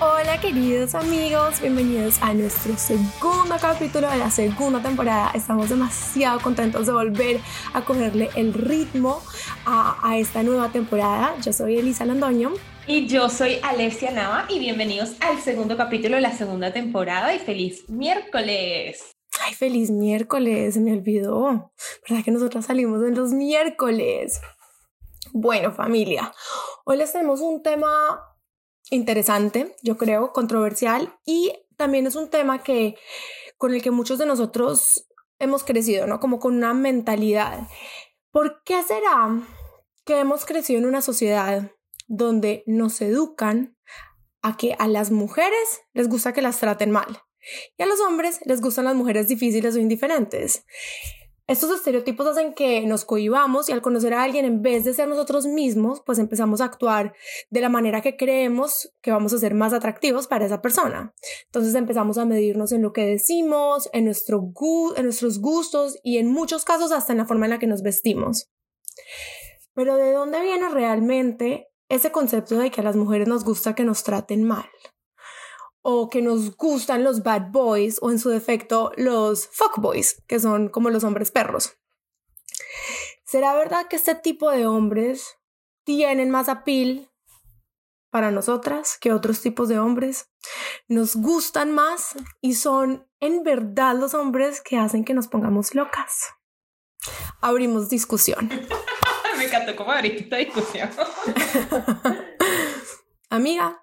Hola queridos amigos, bienvenidos a nuestro segundo capítulo de la segunda temporada. Estamos demasiado contentos de volver a cogerle el ritmo a, a esta nueva temporada. Yo soy Elisa Londoño. Y yo soy Alessia Nava y bienvenidos al segundo capítulo de la segunda temporada y feliz miércoles. Ay, feliz miércoles, se me olvidó. ¿Verdad que nosotros salimos en los miércoles? Bueno, familia, hoy les tenemos un tema interesante, yo creo, controversial y también es un tema que con el que muchos de nosotros hemos crecido, ¿no? Como con una mentalidad. ¿Por qué será que hemos crecido en una sociedad donde nos educan a que a las mujeres les gusta que las traten mal y a los hombres les gustan las mujeres difíciles o indiferentes. Estos estereotipos hacen que nos cohibamos y al conocer a alguien en vez de ser nosotros mismos, pues empezamos a actuar de la manera que creemos que vamos a ser más atractivos para esa persona. Entonces empezamos a medirnos en lo que decimos, en, nuestro en nuestros gustos y en muchos casos hasta en la forma en la que nos vestimos. Pero ¿de dónde viene realmente ese concepto de que a las mujeres nos gusta que nos traten mal? o que nos gustan los bad boys o en su defecto los fuck boys, que son como los hombres perros. ¿Será verdad que este tipo de hombres tienen más appeal para nosotras que otros tipos de hombres? Nos gustan más y son en verdad los hombres que hacen que nos pongamos locas. Abrimos discusión. Me encantó cómo abriste esta discusión. Amiga,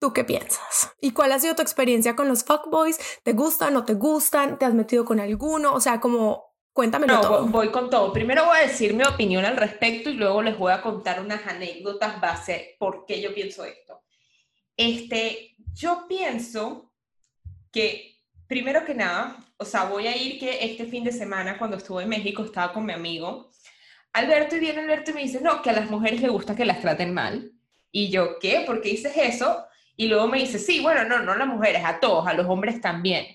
¿Tú qué piensas? ¿Y cuál ha sido tu experiencia con los fuckboys? ¿Te gustan, no te gustan? ¿Te has metido con alguno? O sea, como cuéntamelo no, todo. Voy con todo. Primero voy a decir mi opinión al respecto y luego les voy a contar unas anécdotas base por qué yo pienso esto. Este, yo pienso que primero que nada, o sea, voy a ir que este fin de semana cuando estuve en México estaba con mi amigo Alberto y viene Alberto y me dice, no, que a las mujeres les gusta que las traten mal. Y yo, ¿qué? ¿Por qué dices eso? Y luego me dice, sí, bueno, no, no a las mujeres, a todos, a los hombres también.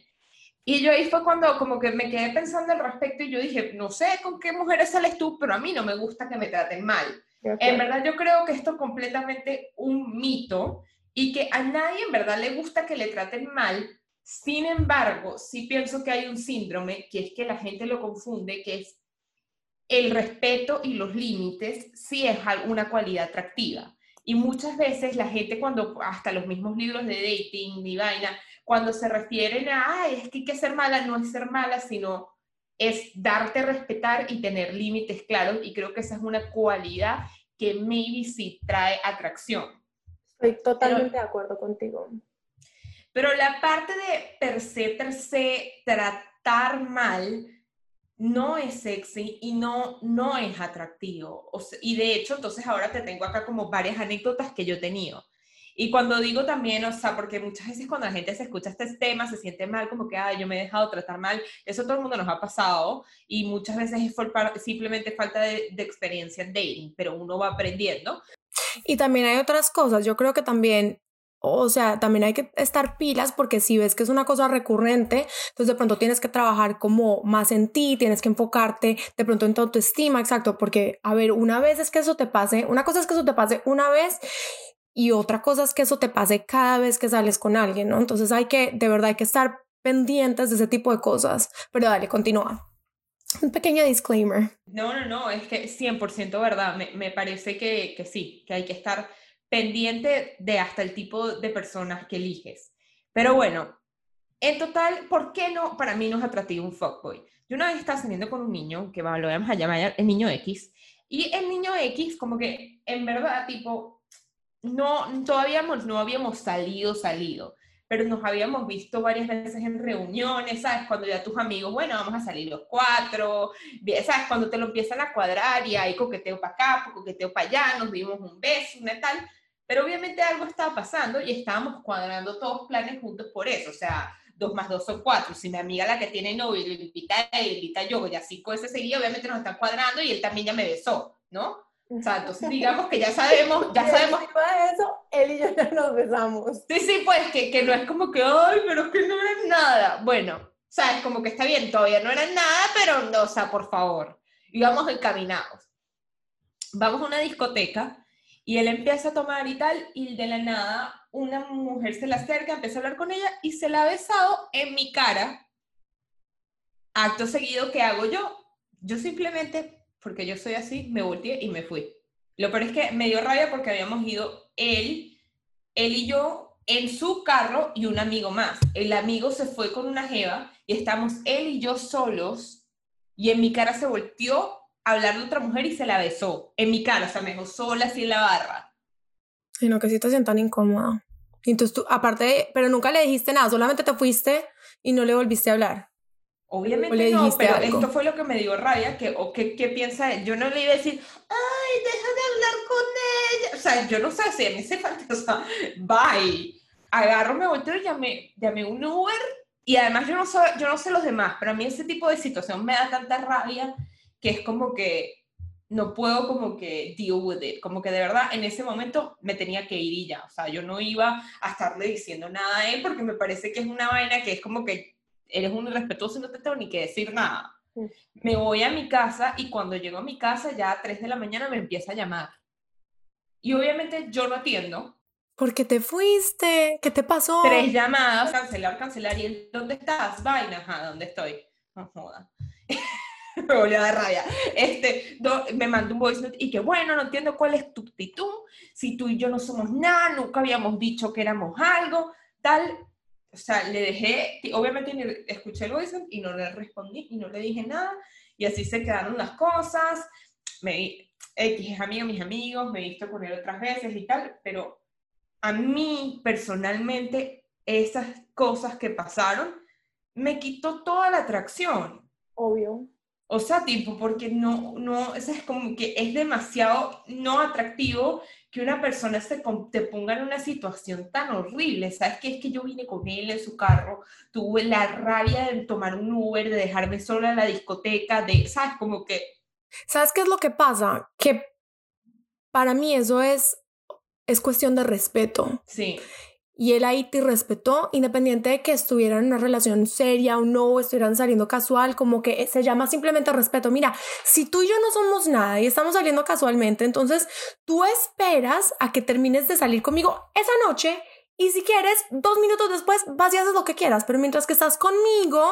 Y yo ahí fue cuando como que me quedé pensando al respecto y yo dije, no sé con qué mujeres sales tú, pero a mí no me gusta que me traten mal. En verdad yo creo que esto es completamente un mito y que a nadie en verdad le gusta que le traten mal. Sin embargo, sí pienso que hay un síndrome que es que la gente lo confunde, que es el respeto y los límites, sí es una cualidad atractiva. Y muchas veces la gente cuando, hasta los mismos libros de dating ni vaina, cuando se refieren a, Ay, es que hay que ser mala, no es ser mala, sino es darte a respetar y tener límites claros. Y creo que esa es una cualidad que maybe sí trae atracción. Estoy totalmente de acuerdo contigo. Pero la parte de per se, per se, tratar mal, no es sexy y no, no es atractivo. y de hecho, entonces ahora te tengo acá como varias anécdotas que yo he tenido. Y cuando digo también, o sea, porque muchas veces cuando la gente se escucha este tema, se siente mal, como que, ay, yo me he dejado tratar mal, eso todo el mundo nos ha pasado, y muchas veces es simplemente falta de experiencia en dating, pero uno va aprendiendo. Y también hay otras cosas, yo creo que también o sea, también hay que estar pilas porque si ves que es una cosa recurrente, entonces de pronto tienes que trabajar como más en ti, tienes que enfocarte de pronto en tu autoestima, exacto, porque, a ver, una vez es que eso te pase, una cosa es que eso te pase una vez y otra cosa es que eso te pase cada vez que sales con alguien, ¿no? Entonces hay que, de verdad, hay que estar pendientes de ese tipo de cosas. Pero dale, continúa. Un pequeño disclaimer. No, no, no, es que 100% verdad, me, me parece que, que sí, que hay que estar pendiente de hasta el tipo de personas que eliges. Pero bueno, en total, ¿por qué no? Para mí no es atractivo un fuckboy. Yo una vez estaba saliendo con un niño, que lo vamos a llamar el niño X, y el niño X, como que en verdad, tipo, no, todavía no habíamos salido, salido, pero nos habíamos visto varias veces en reuniones, ¿sabes? Cuando ya tus amigos, bueno, vamos a salir los cuatro, ¿sabes? Cuando te lo empiezan a cuadrar y hay coqueteo para acá, coqueteo para allá, nos dimos un beso, una tal, pero obviamente algo estaba pasando y estábamos cuadrando todos planes juntos por eso. O sea, dos más dos son cuatro. Si mi amiga la que tiene novio le invita a él, invita yo, ya cinco veces seguidas, obviamente nos están cuadrando y él también ya me besó, ¿no? O sea, entonces digamos que ya sabemos, ya sabemos. de eso, él y yo ya nos besamos. Sí, sí, pues que, que no es como que, ay, pero es que no era nada. Bueno, o sea, es como que está bien, todavía no era nada, pero no, o sea, por favor. Y vamos encaminados. Vamos a una discoteca y él empieza a tomar y tal, y de la nada una mujer se le acerca, empieza a hablar con ella y se la ha besado en mi cara. Acto seguido, ¿qué hago yo? Yo simplemente porque yo soy así, me volteé y me fui. Lo peor es que me dio rabia porque habíamos ido él, él y yo en su carro y un amigo más. El amigo se fue con una jeva y estamos él y yo solos y en mi cara se volteó hablar de otra mujer y se la besó. En mi cara, o sea, me dejó sola así en la barra. Ay, no, qué situación tan incómoda. Entonces tú, aparte, pero nunca le dijiste nada, solamente te fuiste y no le volviste a hablar. Obviamente no, pero esto fue lo que me dio rabia, que, o qué, qué piensa él. Yo no le iba a decir, ay, deja de hablar con ella. O sea, yo no sé si a mí se falta, o sea, bye. Agarro, me volteo y llamé, llamé un Uber. Y además yo no, sé, yo no sé los demás, pero a mí ese tipo de situación me da tanta rabia que es como que no puedo como que deal with it. Como que de verdad en ese momento me tenía que ir y ya. O sea, yo no iba a estarle diciendo nada a él porque me parece que es una vaina que es como que eres un irrespetuoso y no te tengo ni que decir nada. Me voy a mi casa y cuando llego a mi casa ya a 3 de la mañana me empieza a llamar. Y obviamente yo no atiendo. ¿Por qué te fuiste? ¿Qué te pasó? Tres llamadas, cancelar, cancelar. ¿Y él, dónde estás? Vaina, ajá, ¿dónde estoy? No joda. me volvió a dar rabia. Este, me mandó un voice note y que bueno, no entiendo cuál es tu actitud. Si tú y yo no somos nada, nunca habíamos dicho que éramos algo, tal o sea, le dejé, obviamente escuché el voice y no le respondí y no le dije nada y así se quedaron las cosas. Me, X es amigo mis amigos, me he visto con él otras veces y tal, pero a mí personalmente esas cosas que pasaron me quitó toda la atracción. Obvio. O sea, tipo, porque no, no, es como que es demasiado no atractivo que una persona se te ponga en una situación tan horrible. ¿Sabes qué? Es que yo vine con él en su carro, tuve la rabia de tomar un Uber, de dejarme sola en la discoteca, de, ¿sabes? Como que... ¿Sabes qué es lo que pasa? Que para mí eso es, es cuestión de respeto. Sí y él ahí te respetó, independiente de que estuvieran en una relación seria o no, o estuvieran saliendo casual, como que se llama simplemente respeto. Mira, si tú y yo no somos nada y estamos saliendo casualmente, entonces tú esperas a que termines de salir conmigo esa noche y si quieres, dos minutos después vas y haces lo que quieras, pero mientras que estás conmigo,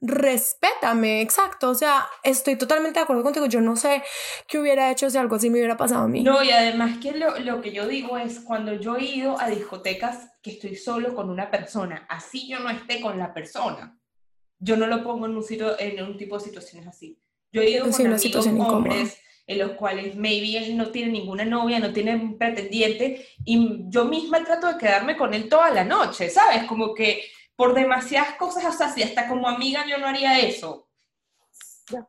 respétame, exacto. O sea, estoy totalmente de acuerdo contigo. Yo no sé qué hubiera hecho si algo así me hubiera pasado a mí. No, y además que lo, lo que yo digo es cuando yo he ido a discotecas que estoy solo con una persona, así yo no esté con la persona, yo no lo pongo en un, sitio, en un tipo de situaciones así. Yo he ido con amigos hombres en los cuales maybe él no tiene ninguna novia, no tiene un pretendiente, y yo misma trato de quedarme con él toda la noche, ¿sabes? Como que por demasiadas cosas, o sea, si hasta como amiga yo no haría eso.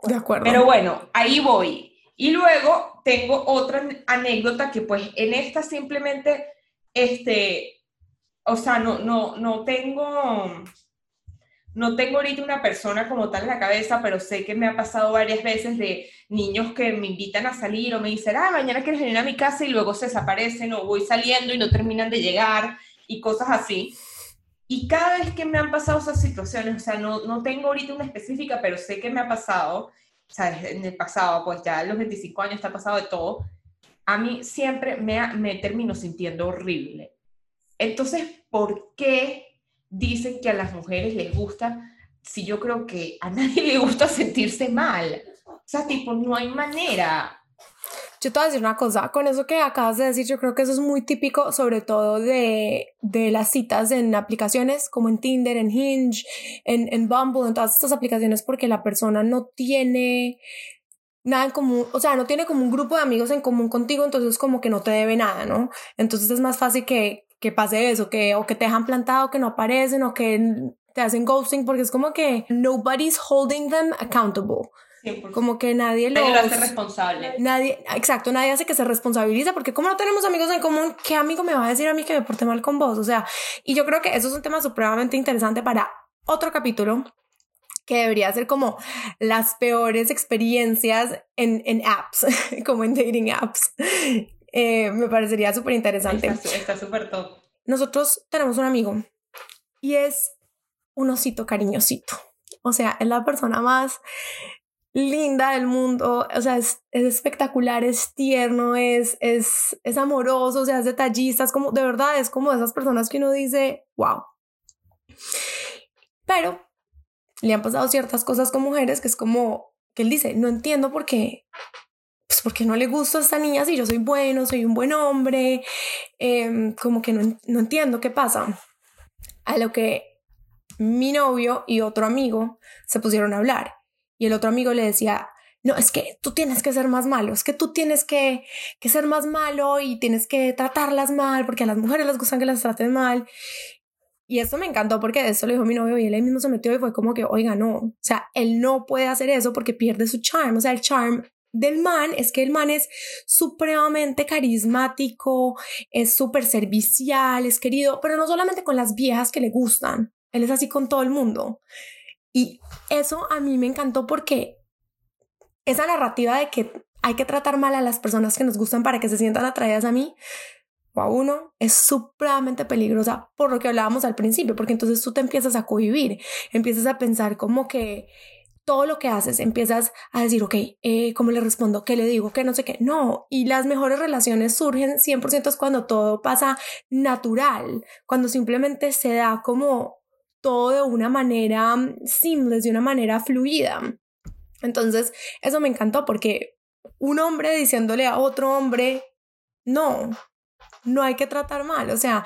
De acuerdo. Pero bueno, ahí voy. Y luego tengo otra anécdota que pues en esta simplemente, este, o sea, no, no, no tengo no tengo ahorita una persona como tal en la cabeza, pero sé que me ha pasado varias veces de niños que me invitan a salir o me dicen, ah, mañana quieres venir a mi casa y luego se desaparecen o voy saliendo y no terminan de llegar y cosas así. Y cada vez que me han pasado esas situaciones, o sea, no, no tengo ahorita una específica, pero sé que me ha pasado, o sea, en el pasado, pues ya en los 25 años está pasado de todo, a mí siempre me, me termino sintiendo horrible. Entonces, ¿por qué dicen que a las mujeres les gusta, si yo creo que a nadie le gusta sentirse mal. O sea, tipo, no hay manera. Yo te voy a decir una cosa, con eso que acabas de decir, yo creo que eso es muy típico, sobre todo de, de las citas en aplicaciones como en Tinder, en Hinge, en, en Bumble, en todas estas aplicaciones, porque la persona no tiene nada en común, o sea, no tiene como un grupo de amigos en común contigo, entonces como que no te debe nada, ¿no? Entonces es más fácil que, que pase eso, que o que te dejan plantado, que no aparecen o que te hacen ghosting, porque es como que nobody's holding them accountable. Como que nadie lo hace responsable. Nadie, exacto, nadie hace que se responsabiliza porque como no tenemos amigos en común, ¿qué amigo me va a decir a mí que me porte mal con vos? O sea, y yo creo que eso es un tema supremamente interesante para otro capítulo que debería ser como las peores experiencias en, en apps, como en dating apps. Eh, me parecería súper interesante. Está súper top. Nosotros tenemos un amigo y es un osito cariñosito. O sea, es la persona más linda del mundo, o sea, es, es, espectacular, es tierno, es, es, es amoroso, o sea, es detallista, es como, de verdad, es como de esas personas que uno dice, wow. Pero le han pasado ciertas cosas con mujeres que es como, que él dice, no entiendo por qué, porque no le gusta a esta niña si yo soy bueno, soy un buen hombre, eh, como que no, no entiendo qué pasa. A lo que mi novio y otro amigo se pusieron a hablar y el otro amigo le decía, no, es que tú tienes que ser más malo, es que tú tienes que, que ser más malo y tienes que tratarlas mal porque a las mujeres les gustan que las traten mal. Y eso me encantó porque eso le dijo mi novio y él mismo se metió y fue como que, oiga, no, o sea, él no puede hacer eso porque pierde su charm, o sea, el charm del man es que el man es supremamente carismático, es súper servicial, es querido, pero no solamente con las viejas que le gustan, él es así con todo el mundo. Y eso a mí me encantó porque esa narrativa de que hay que tratar mal a las personas que nos gustan para que se sientan atraídas a mí o a uno es supremamente peligrosa por lo que hablábamos al principio, porque entonces tú te empiezas a convivir, empiezas a pensar como que todo lo que haces, empiezas a decir, ok, eh, ¿cómo le respondo? ¿Qué le digo? ¿Qué no sé qué? No, y las mejores relaciones surgen 100% es cuando todo pasa natural, cuando simplemente se da como todo de una manera simple, de una manera fluida. Entonces, eso me encantó porque un hombre diciéndole a otro hombre, no, no hay que tratar mal, o sea,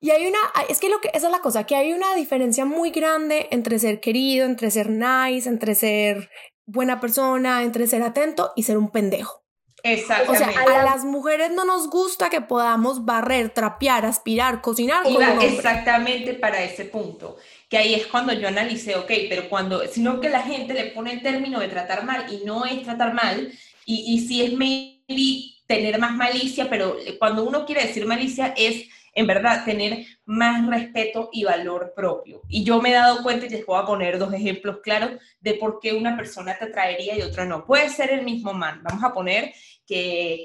y hay una, es que lo que, esa es la cosa, que hay una diferencia muy grande entre ser querido, entre ser nice, entre ser buena persona, entre ser atento y ser un pendejo. Exactamente. O sea, a las mujeres no nos gusta que podamos barrer, trapear, aspirar, cocinar. exactamente para ese punto. Que ahí es cuando yo analicé, ok, pero cuando, sino que la gente le pone el término de tratar mal y no es tratar mal, y, y si es maybe tener más malicia, pero cuando uno quiere decir malicia es en verdad tener más respeto y valor propio. Y yo me he dado cuenta y les voy a poner dos ejemplos claros de por qué una persona te atraería y otra no. Puede ser el mismo man. Vamos a poner que,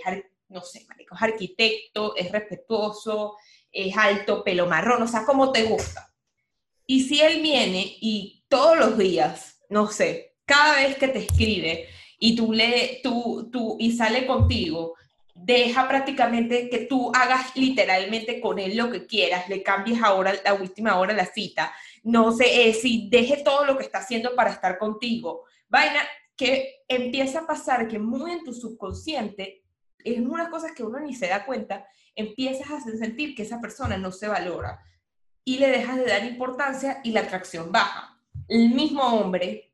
no sé, marico, es arquitecto, es respetuoso, es alto, pelo marrón, o sea, como te gusta. Y si él viene y todos los días, no sé, cada vez que te escribe y tú le, tú, tú, y sale contigo, deja prácticamente que tú hagas literalmente con él lo que quieras, le cambies ahora, la última hora la cita, no sé, eh, si deje todo lo que está haciendo para estar contigo. Vaina, que empieza a pasar que muy en tu subconsciente, es una cosas que uno ni se da cuenta, empiezas a sentir que esa persona no se valora y le dejas de dar importancia y la atracción baja. El mismo hombre,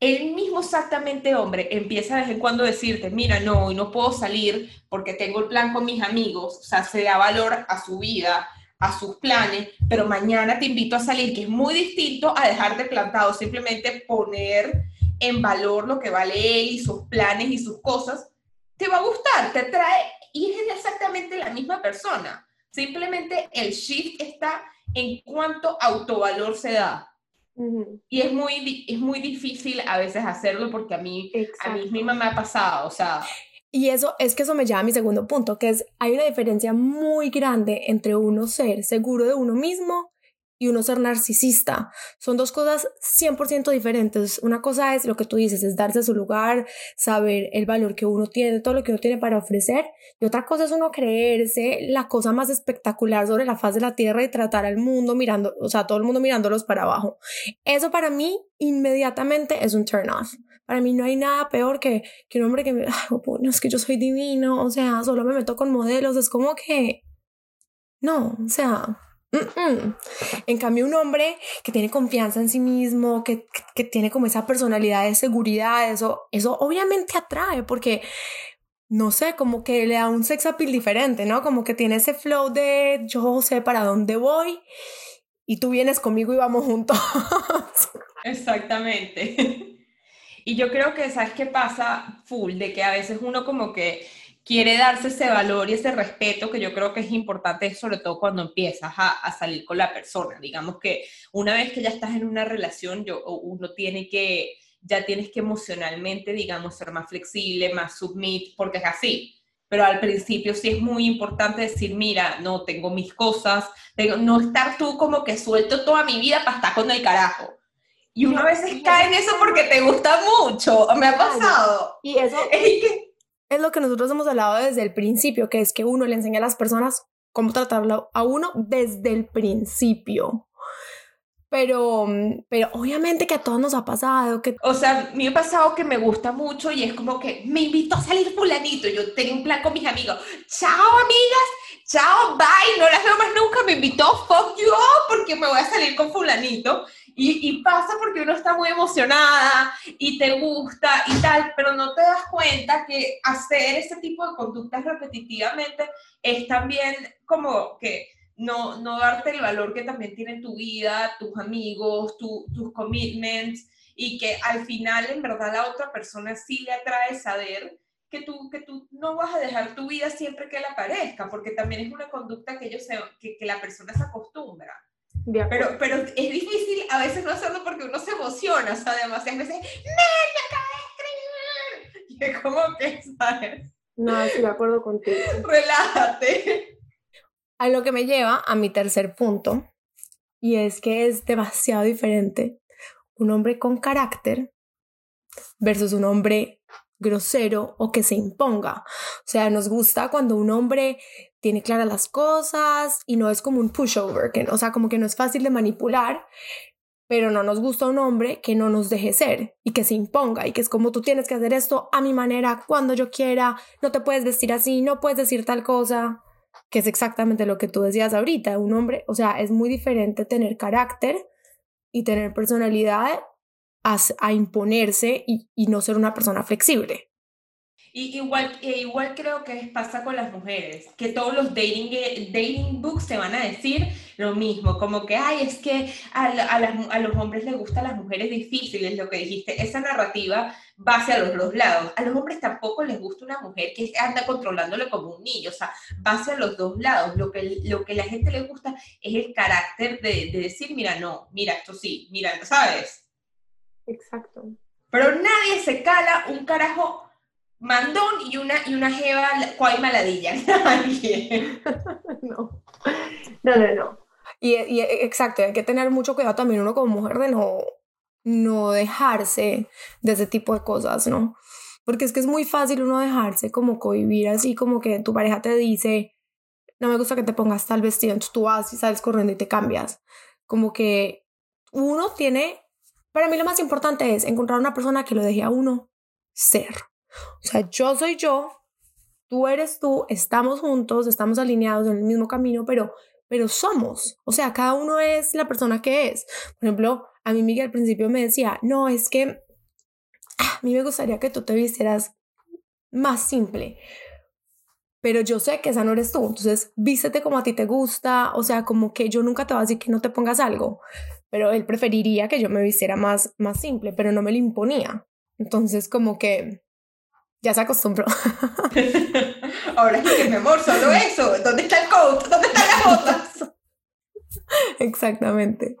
el mismo exactamente hombre empieza de vez en cuando a decirte, mira, no, hoy no puedo salir porque tengo el plan con mis amigos, o sea, se da valor a su vida, a sus planes, pero mañana te invito a salir, que es muy distinto a dejarte plantado, simplemente poner en valor lo que vale él y sus planes y sus cosas, te va a gustar, te trae y es exactamente la misma persona. Simplemente el shift está en cuánto autovalor se da. Y es muy, es muy difícil a veces hacerlo porque a mí, a mí misma me ha pasado, o sea... Y eso es que eso me lleva a mi segundo punto, que es hay una diferencia muy grande entre uno ser seguro de uno mismo y uno ser narcisista. Son dos cosas 100% diferentes. Una cosa es lo que tú dices, es darse su lugar, saber el valor que uno tiene, todo lo que uno tiene para ofrecer. Y otra cosa es uno creerse la cosa más espectacular sobre la faz de la tierra y tratar al mundo mirando, o sea, todo el mundo mirándolos para abajo. Eso para mí inmediatamente es un turn off. Para mí no hay nada peor que, que un hombre que me, no, es que yo soy divino, o sea, solo me meto con modelos, es como que, no, o sea, en cambio, un hombre que tiene confianza en sí mismo, que, que, tiene como esa personalidad de seguridad, eso, eso obviamente atrae porque, no sé, como que le da un sex appeal diferente, ¿no? Como que tiene ese flow de yo sé para dónde voy y tú vienes conmigo y vamos juntos. Exactamente. Y yo creo que, ¿sabes qué pasa? Full, de que a veces uno como que quiere darse ese valor y ese respeto que yo creo que es importante, sobre todo cuando empiezas a, a, salir con la persona. Digamos que una vez que ya estás en una relación, yo, uno tiene que, ya tienes que emocionalmente, digamos, ser más flexible, más submit, porque es así. Pero al principio sí es muy importante decir, mira, no, tengo mis cosas, tengo, no estar tú como que suelto toda mi vida para estar con el carajo. Y uno a veces cae en eso porque te gusta mucho, me ha pasado. Y eso es que es lo que nosotros hemos hablado desde el principio, que es que uno le enseña a las personas cómo tratarlo a uno desde el principio. Pero, pero obviamente que a todos nos ha pasado que... O sea, me ha pasado que me gusta mucho y es como que me invito a salir fulanito. Yo tengo un plan con mis amigos. Chao, amigas. Chao, bye. No las veo más nunca. Me invitó, fuck you, porque me voy a salir con fulanito. Y, pasa porque uno está muy emocionada y te gusta y tal, pero no te das cuenta que hacer ese tipo de conductas repetitivamente es también como que no, no darte el valor que también tiene tu vida, tus amigos, tus commitments y que al final en verdad la otra persona sí le atrae saber que tú, que tú no vas a dejar tu vida siempre que le aparezca, porque también es una conducta que, ellos que, que la persona se acostumbra. Pero, pero es difícil a veces no hacerlo porque uno se emociona, o sea, demasiadas veces, ¡Me acabé de escribir! Y es como que, ¿sabes? No, estoy de acuerdo contigo. Relájate. A lo que me lleva a mi tercer punto, y es que es demasiado diferente un hombre con carácter versus un hombre grosero o que se imponga. O sea, nos gusta cuando un hombre tiene claras las cosas y no es como un pushover, que, o sea, como que no es fácil de manipular, pero no nos gusta un hombre que no nos deje ser y que se imponga y que es como tú tienes que hacer esto a mi manera, cuando yo quiera, no te puedes vestir así, no puedes decir tal cosa, que es exactamente lo que tú decías ahorita, un hombre, o sea, es muy diferente tener carácter y tener personalidad a, a imponerse y, y no ser una persona flexible. Y igual, igual creo que pasa con las mujeres, que todos los dating, eh, dating books te van a decir lo mismo, como que, ay, es que a, a, los hombres les gustan las mujeres difíciles, lo que dijiste, esa narrativa va hacia los dos lados. A los hombres tampoco les gusta una mujer que anda controlándole como un niño, o sea, va hacia los dos lados. Lo que, lo que a la gente le gusta es el carácter de, de decir, mira, no, mira, esto sí, mira, ¿sabes? Exacto. Pero nadie se cala un carajo mandón y una, y una jeva cual maladilla. no. No, no, no. Y, y, exacto, hay que tener mucho cuidado también uno como mujer de no, no dejarse de ese tipo de cosas, ¿no? Porque es que es muy fácil uno dejarse como cohibir así, como que tu pareja te dice, no me gusta que te pongas tal vestido, entonces tú vas y sales corriendo y te cambias. Como que uno tiene, para mí lo más importante es encontrar una persona que lo deje a uno ser. O sea, yo soy yo, tú eres tú, estamos juntos, estamos alineados en el mismo camino, pero, pero somos. O sea, cada uno es la persona que es. Por ejemplo, a mí Miguel al principio me decía, no, es que a mí me gustaría que tú te vistieras más simple. Pero yo sé que esa no eres tú, entonces vístete como a ti te gusta, o sea, como que yo nunca te voy a decir que no te pongas algo, pero él preferiría que yo me vistiera más, más simple, pero no me lo imponía. Entonces, como que ya se acostumbró. Ahora es que mi amor, solo eso. ¿Dónde está el coat? ¿Dónde están las botas? Exactamente.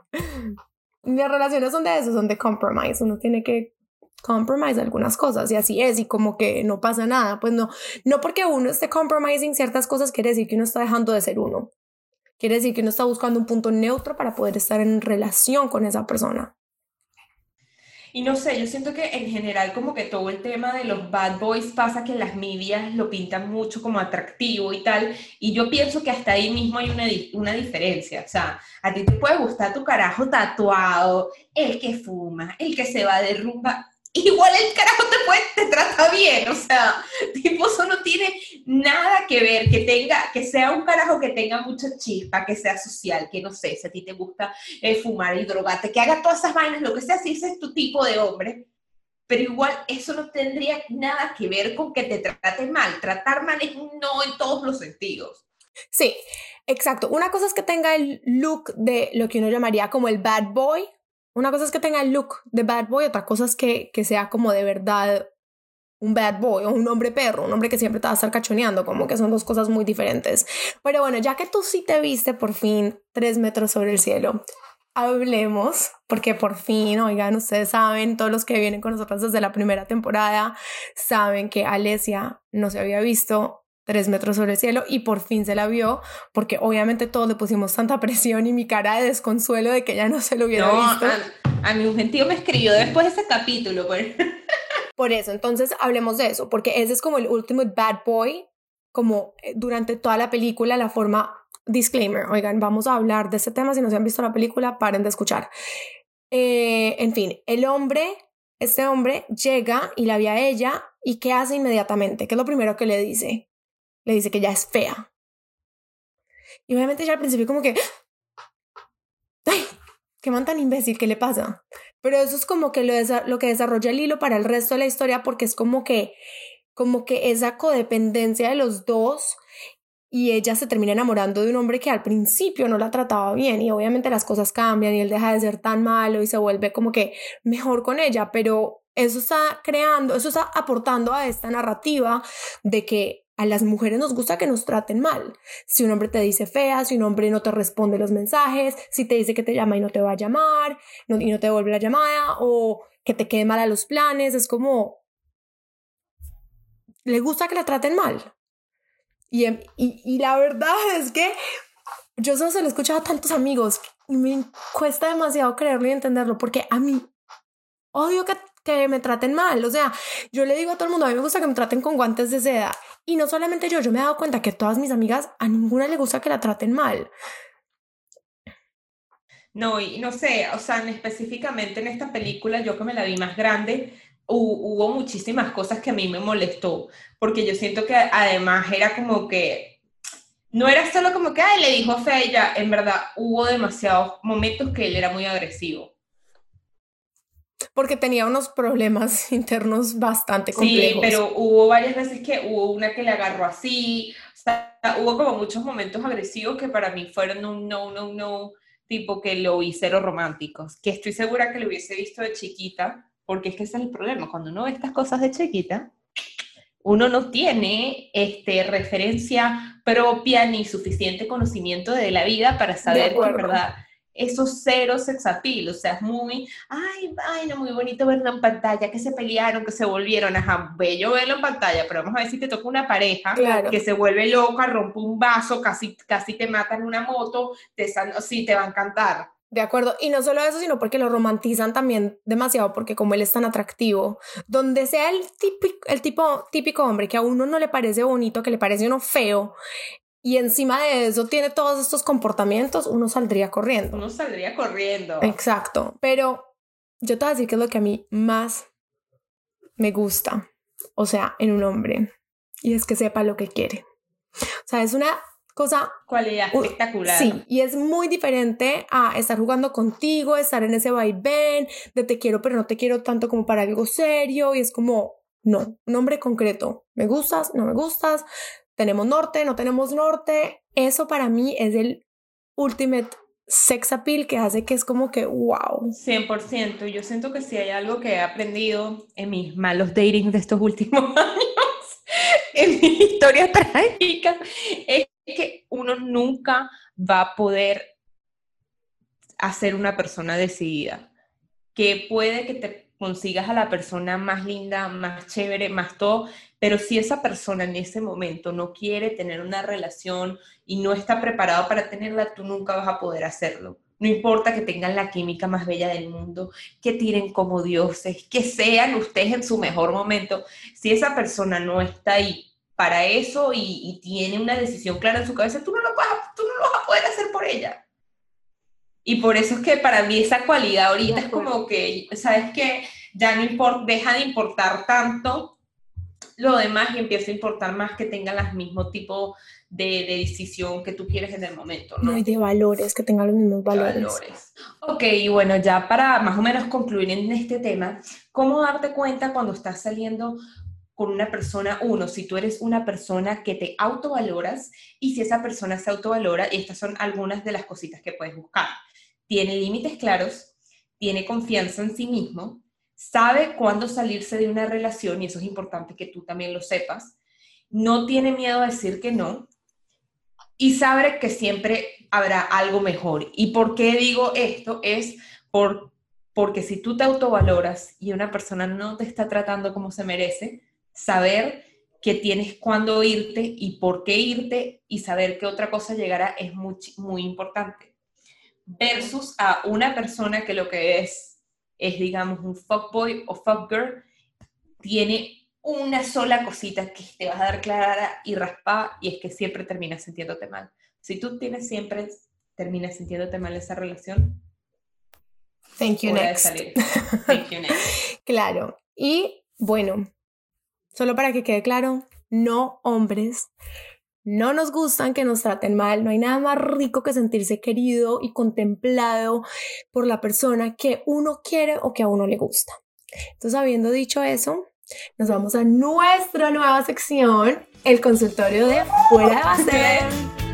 Las relaciones son de eso, son de compromise. Uno tiene que compromise algunas cosas y así es y como que no pasa nada. Pues no, no porque uno esté compromising ciertas cosas quiere decir que uno está dejando de ser uno. Quiere decir que uno está buscando un punto neutro para poder estar en relación con esa persona. Y no sé, yo siento que en general como que todo el tema de los bad boys pasa que las medias lo pintan mucho como atractivo y tal, y yo pienso que hasta ahí mismo hay una, una diferencia, o sea, a ti te puede gustar tu carajo tatuado, el que fuma, el que se va de rumba, igual el carajo te, puede, te trata bien, o sea, tipo, eso no tiene nada que ver, que tenga, que sea un carajo que tenga mucha chispa, que sea social, que no sé, si a ti te gusta eh, fumar y drogarte, que haga todas esas vainas, lo que sea, si ese es tu tipo de hombre, pero igual eso no tendría nada que ver con que te trate mal, tratar mal es no en todos los sentidos. Sí, exacto. Una cosa es que tenga el look de lo que uno llamaría como el bad boy, una cosa es que tenga el look de bad boy, otra cosa es que, que sea como de verdad un bad boy o un hombre perro, un hombre que siempre te va a estar cachoneando, como que son dos cosas muy diferentes. Pero bueno, ya que tú sí te viste por fin tres metros sobre el cielo, hablemos, porque por fin, oigan, ustedes saben, todos los que vienen con nosotros desde la primera temporada, saben que Alesia no se había visto tres metros sobre el cielo y por fin se la vio, porque obviamente todos le pusimos tanta presión y mi cara de desconsuelo de que ya no se lo hubiera visto. A, a mi gentío me escribió después de ese capítulo. Pues. Por eso, entonces hablemos de eso, porque ese es como el ultimate bad boy, como eh, durante toda la película, la forma disclaimer, oigan, vamos a hablar de este tema, si no se han visto la película, paren de escuchar. Eh, en fin, el hombre, este hombre llega y la ve a ella y ¿qué hace inmediatamente? ¿Qué es lo primero que le dice? Le dice que ella es fea. Y obviamente ya al principio como que, ¡ay! ¿Qué man tan imbécil? ¿Qué le pasa? Pero eso es como que lo, lo que desarrolla el hilo para el resto de la historia porque es como que, como que esa codependencia de los dos y ella se termina enamorando de un hombre que al principio no la trataba bien y obviamente las cosas cambian y él deja de ser tan malo y se vuelve como que mejor con ella, pero eso está creando, eso está aportando a esta narrativa de que a las mujeres nos gusta que nos traten mal. Si un hombre te dice fea, si un hombre no te responde los mensajes, si te dice que te llama y no te va a llamar y no te devuelve la llamada o que te quede mal a los planes, es como le gusta que la traten mal. Y, y, y la verdad es que yo solo se lo he escuchado a tantos amigos y me cuesta demasiado creerlo y entenderlo porque a mí odio que, me traten mal. O sea, yo le digo a todo el mundo, a mí me gusta que me traten con guantes de seda y no solamente yo, yo me he dado cuenta que todas mis amigas, a ninguna le gusta que la traten mal. No, y no sé, o sea, específicamente en esta película, yo que me la vi más grande, hubo muchísimas cosas que a mí me molestó, porque yo siento que además era como que, no era solo como que, ay, le dijo fea a ella, en verdad hubo demasiados momentos que él era muy agresivo porque tenía unos problemas internos bastante complejos. Sí, pero hubo varias veces que hubo una que le agarró así, o sea, hubo como muchos momentos agresivos que para mí fueron un no, no, no, tipo que lo vi cero románticos, que estoy segura que lo hubiese visto de chiquita, porque es que ese es el problema, cuando uno ve estas cosas de chiquita, uno no tiene este, referencia propia ni suficiente conocimiento de la vida para saber que verdad esos cero sex appeal, o sea, es muy, ay, vaina, muy bonito verlo en pantalla, que se pelearon, que se volvieron, ajá, bello verlo en pantalla, pero vamos a ver si te toca una pareja que se vuelve loca, rompe un vaso, casi, casi te matan una moto, te, sí, te va a encantar. De acuerdo, y no solo eso, sino porque lo romantizan también demasiado, porque como él es tan atractivo, donde sea el típico, el tipo típico hombre que a uno no le parece bonito, que le parece uno feo, y encima de eso tiene todos estos comportamientos, uno saldría corriendo. Uno saldría corriendo. Exacto. Pero yo te voy a decir que es lo que a mí más me gusta, o sea, en un hombre, y es que sepa lo que quiere. O sea, es una cosa... Cualidad espectacular. Sí, y es muy diferente a estar jugando contigo, estar en ese vaivén de te quiero, pero no te quiero tanto como para algo serio, y es como, no, un hombre concreto. Me gustas, no me gustas, tenemos norte, no tenemos norte. Eso para mí es el ultimate sex appeal que hace que es como que wow. 100%. Yo siento que si hay algo que he aprendido en mis malos dating de estos últimos años, en mi historia trágica, es que uno nunca va a poder hacer una persona decidida. Que puede que te consigas a la persona más linda, más chévere, más todo, pero si esa persona en ese momento no quiere tener una relación y no está preparado para tenerla, tú nunca vas a poder hacerlo. No importa que tengan la química más bella del mundo, que tiren como dioses, que sean ustedes en su mejor momento. Si esa persona no está ahí para eso y, tiene una decisión clara en su cabeza, tú no, lo vas a, tú no lo vas a poder hacer por ella. Y por eso es que para mí esa cualidad ahorita es como que, ¿sabes qué? Ya no importa, deja de importar tanto lo demás y empieza a importar más que tengan el mismo tipo de, decisión que tú quieres en el momento, ¿no? y de valores, que tengan los mismos valores. valores. Ok, y bueno, ya para más o menos concluir en este tema, ¿cómo darte cuenta cuando estás saliendo con una persona, uno, si tú eres una persona que te autovaloras y si esa persona se autovalora, y estas son algunas de las cositas que puedes buscar. Tiene límites claros, tiene confianza en sí mismo, sabe cuándo salirse de una relación, y eso es importante que tú también lo sepas, no tiene miedo a decir que no, y sabe que siempre habrá algo mejor. ¿Y por qué digo esto? Es por, porque si tú te autovaloras y una persona no te está tratando como se merece, saber que tienes cuándo irte y por qué irte y saber que otra cosa llegará es muy, muy importante. Versus a una persona que lo que es, es digamos un fuckboy o fuckgirl, tiene una sola cosita que te vas a dar clara y raspada y es que siempre terminas sintiéndote mal. Si tú tienes siempre, terminas sintiéndote mal esa relación. Thank you next. Thank you next. claro. Y bueno, Solo para que quede claro, no hombres. No nos gustan que nos traten mal, no hay nada más rico que sentirse querido y contemplado por la persona que uno quiere o que a uno le gusta. Entonces, habiendo dicho eso, nos vamos a nuestra nueva sección, el consultorio de fuera de base.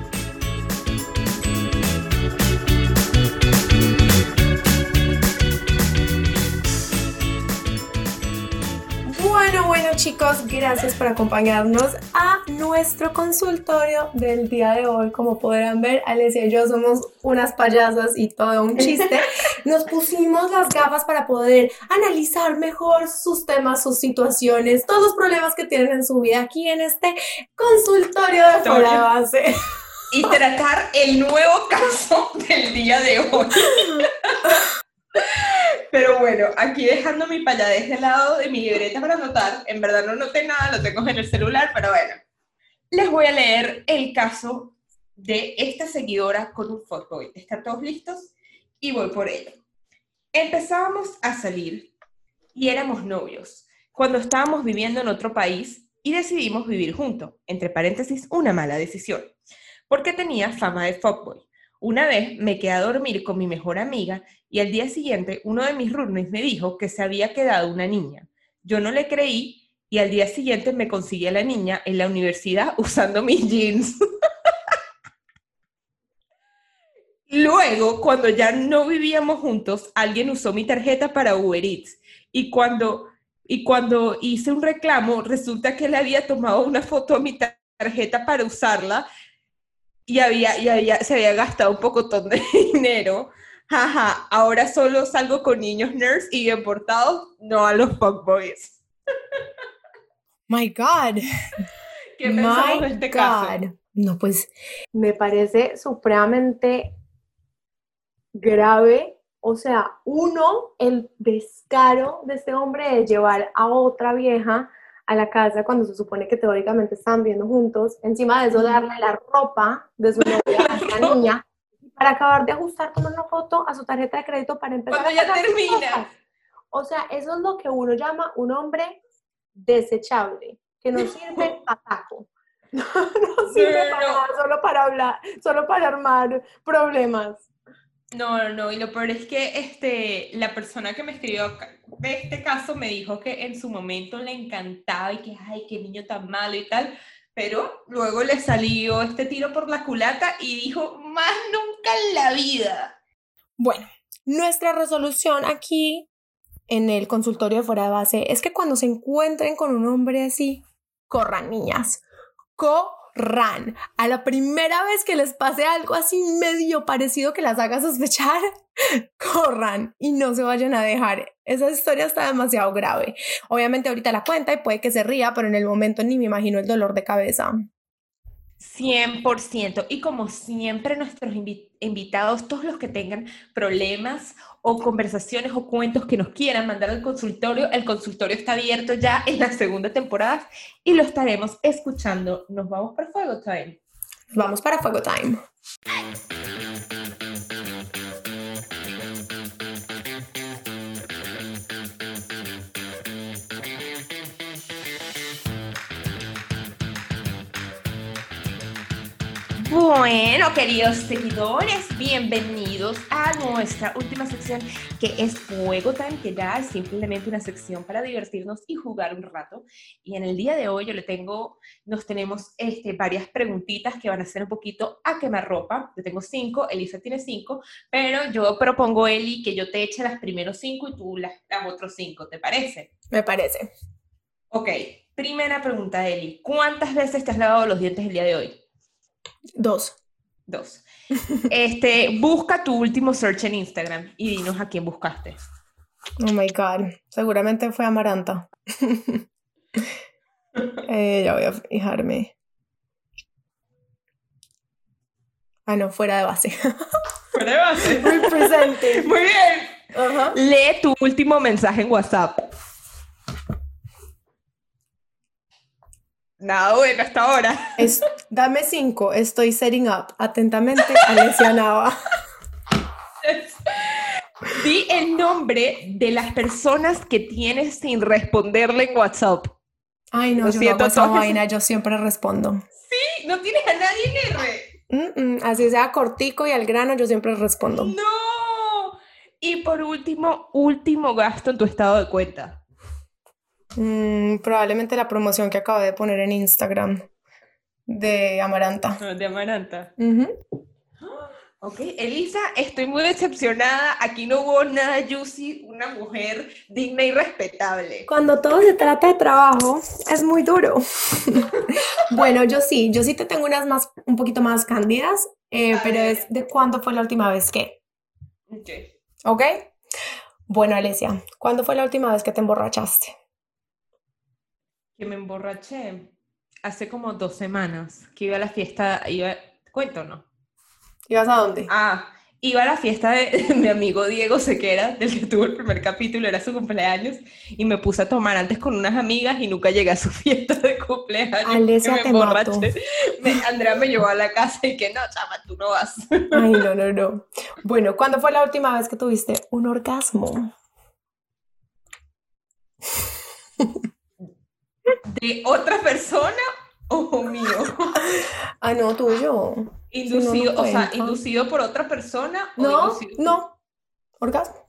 Chicos, gracias por acompañarnos a nuestro consultorio del día de hoy. Como podrán ver, Alessia y yo somos unas payasas y todo un chiste. Nos pusimos las gafas para poder analizar mejor sus temas, sus situaciones, todos los problemas que tienen en su vida aquí en este consultorio de fuera base. Y tratar el nuevo caso del día de hoy. Pero bueno, aquí dejando mi payadez de lado de mi libreta para anotar, en verdad no noté nada, lo tengo en el celular, pero bueno, les voy a leer el caso de esta seguidora con un fuckboy. ¿Están todos listos? Y voy por ello. Empezábamos a salir y éramos novios cuando estábamos viviendo en otro país y decidimos vivir juntos, entre paréntesis, una mala decisión, porque tenía fama de fuckboy. Una vez me quedé a dormir con mi mejor amiga y al día siguiente uno de mis roommates me dijo que se había quedado una niña. Yo no le creí y al día siguiente me conseguí a la niña en la universidad usando mis jeans. Luego, cuando ya no vivíamos juntos, alguien usó mi tarjeta para Uber Eats y cuando, y cuando hice un reclamo, resulta que le había tomado una foto a mi tarjeta para usarla y, había, y había, se había gastado un poco de dinero. Jaja, ahora solo salgo con niños nerds y bien portados, no a los fuckboys. My God. ¿Qué pensamos de este caso? No, pues me parece supremamente grave. O sea, uno, el descaro de este hombre de llevar a otra vieja a la casa cuando se supone que teóricamente están viendo juntos, encima de eso darle la ropa de su novia a esta niña para acabar de ajustar con una foto a su tarjeta de crédito para empezar cuando ya termina. O sea, eso es lo que uno llama un hombre desechable, que no sirve para taco. No, sirve para nada, solo para hablar, solo para armar problemas. No, no, y lo peor es que este, la persona que me escribió de este caso me dijo que en su momento le encantaba y que, ay, qué niño tan malo y tal, pero luego le salió este tiro por la culata y dijo, más nunca en la vida. Bueno, nuestra resolución aquí en el consultorio de fuera de base es que cuando se encuentren con un hombre así, corran niñas, corran ran. A la primera vez que les pase algo así medio parecido que las haga sospechar, corran y no se vayan a dejar. Esa historia está demasiado grave. Obviamente ahorita la cuenta y puede que se ría, pero en el momento ni me imagino el dolor de cabeza. 100%. Y como siempre, nuestros invitados, todos los que tengan problemas o conversaciones o cuentos que nos quieran mandar al consultorio, el consultorio está abierto ya en la segunda temporada y lo estaremos escuchando. Nos vamos para Fuego Time. Vamos para Fuego Time. Bueno, queridos seguidores, bienvenidos a nuestra última sección que es Fuego Time, que ya es simplemente una sección para divertirnos y jugar un rato. Y en el día de hoy yo le tengo, nos tenemos este, varias preguntitas que van a ser un poquito a quemarropa. Yo tengo cinco, Elisa tiene cinco, pero yo propongo, Eli, que yo te eche las primeros cinco y tú las, las otros cinco, ¿te parece? Me parece. Ok, primera pregunta, Eli. ¿Cuántas veces te has lavado los dientes el día de hoy? Dos. Dos. Este, busca tu último search en Instagram y dinos a quién buscaste. Oh my god. Seguramente fue Amaranta. eh, ya voy a fijarme. Ah, no, fuera de base. Fuera de base. Represente. Muy bien. Ajá. Lee tu último mensaje en WhatsApp. Nada bueno hasta ahora. Es- dame cinco. Estoy setting up. Atentamente, Alessia Nava. Di el nombre de las personas que tienes sin responderle en WhatsApp. Ay, no, Lo yo no siento, hago esa todos. vaina. Yo siempre respondo. Sí, no tienes a nadie en R. Mm, mm, así sea cortico y al grano, yo siempre respondo. No. Y por último, último gasto en tu estado de cuenta. Mm, probablemente la promoción que acabé de poner en Instagram de Amaranta. De Amaranta. Ujú. Ok, Elisa, estoy muy decepcionada. Aquí no hubo nada juicy, una mujer digna y respetable. Cuando todo se trata de trabajo, es muy duro. bueno, yo sí, yo sí te tengo unas más, un poquito más cándidas, eh, pero ver. es de cuándo fue la última vez que, Ok. ¿ok? Bueno, Alesia, ¿cuándo fue la última vez que te emborrachaste? Que me emborraché hace como dos semanas, que iba a la fiesta, iba, ¿cuento no? ¿Ibas a dónde? Ah, iba a la fiesta de mi amigo Diego Sequera, del que tuvo el primer capítulo, era su cumpleaños, y me puse a tomar antes con unas amigas y nunca llegué a su fiesta de cumpleaños. Alesia, te mato. emborraché. Me- Andrea me llevó a la casa y que no, chama, tú no vas. Ay, no, no, no. Bueno, ¿cuándo fue la última vez que tuviste un orgasmo? ¿De otra persona o mío? Ah, no, tuyo. Inducido, no o sea, inducido por otra persona o No, inducido no. Orgasmo.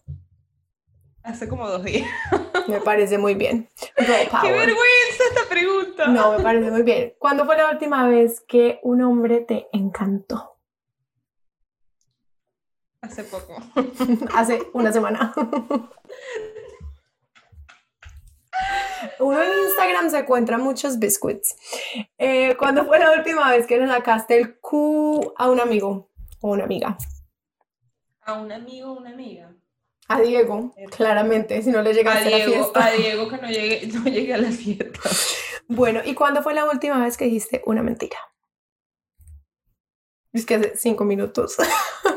hace como dos días. Me parece muy bien. ¡Qué vergüenza esta pregunta! No, me parece muy bien. ¿Cuándo fue la última vez que un hombre te encantó? Hace poco. Hace una semana. Uno en Instagram se encuentra muchos biscuits. Eh, ¿Cuándo fue la última vez que le sacaste el Q a un amigo o una amiga? A un amigo o una amiga. A Diego, claramente, si no le A llegaste a, la fiesta. a Diego que no llegue, no llegue a la fiesta. Bueno, ¿y cuándo fue la última vez que dijiste una mentira? Es que hace cinco minutos.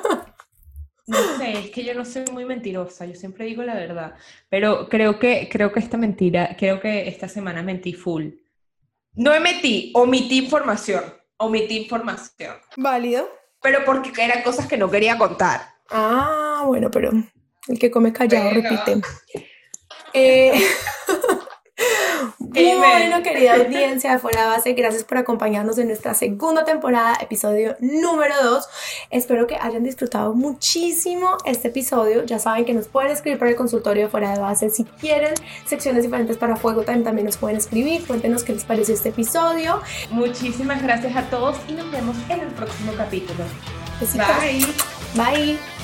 No sé, es que yo no soy muy mentirosa, yo siempre digo la verdad, pero creo que, creo que esta mentira, creo que esta semana mentí full. No mentí, omití información, omití información, Válido. pero porque eran cosas que no quería contar. Ah, bueno, pero el que come callado repite. Eh, bueno, querida audiencia de Fuera de Base, gracias por acompañarnos en nuestra segunda temporada, episodio número 2. Espero que hayan disfrutado muchísimo este episodio. Ya saben que nos pueden escribir para el consultorio de Fuera de Base. Si quieren secciones diferentes para Fuego Time, también nos pueden escribir. Cuéntenos qué les pareció este episodio. Muchísimas gracias a todos y nos vemos en el próximo capítulo. Besitos. Bye. Bye.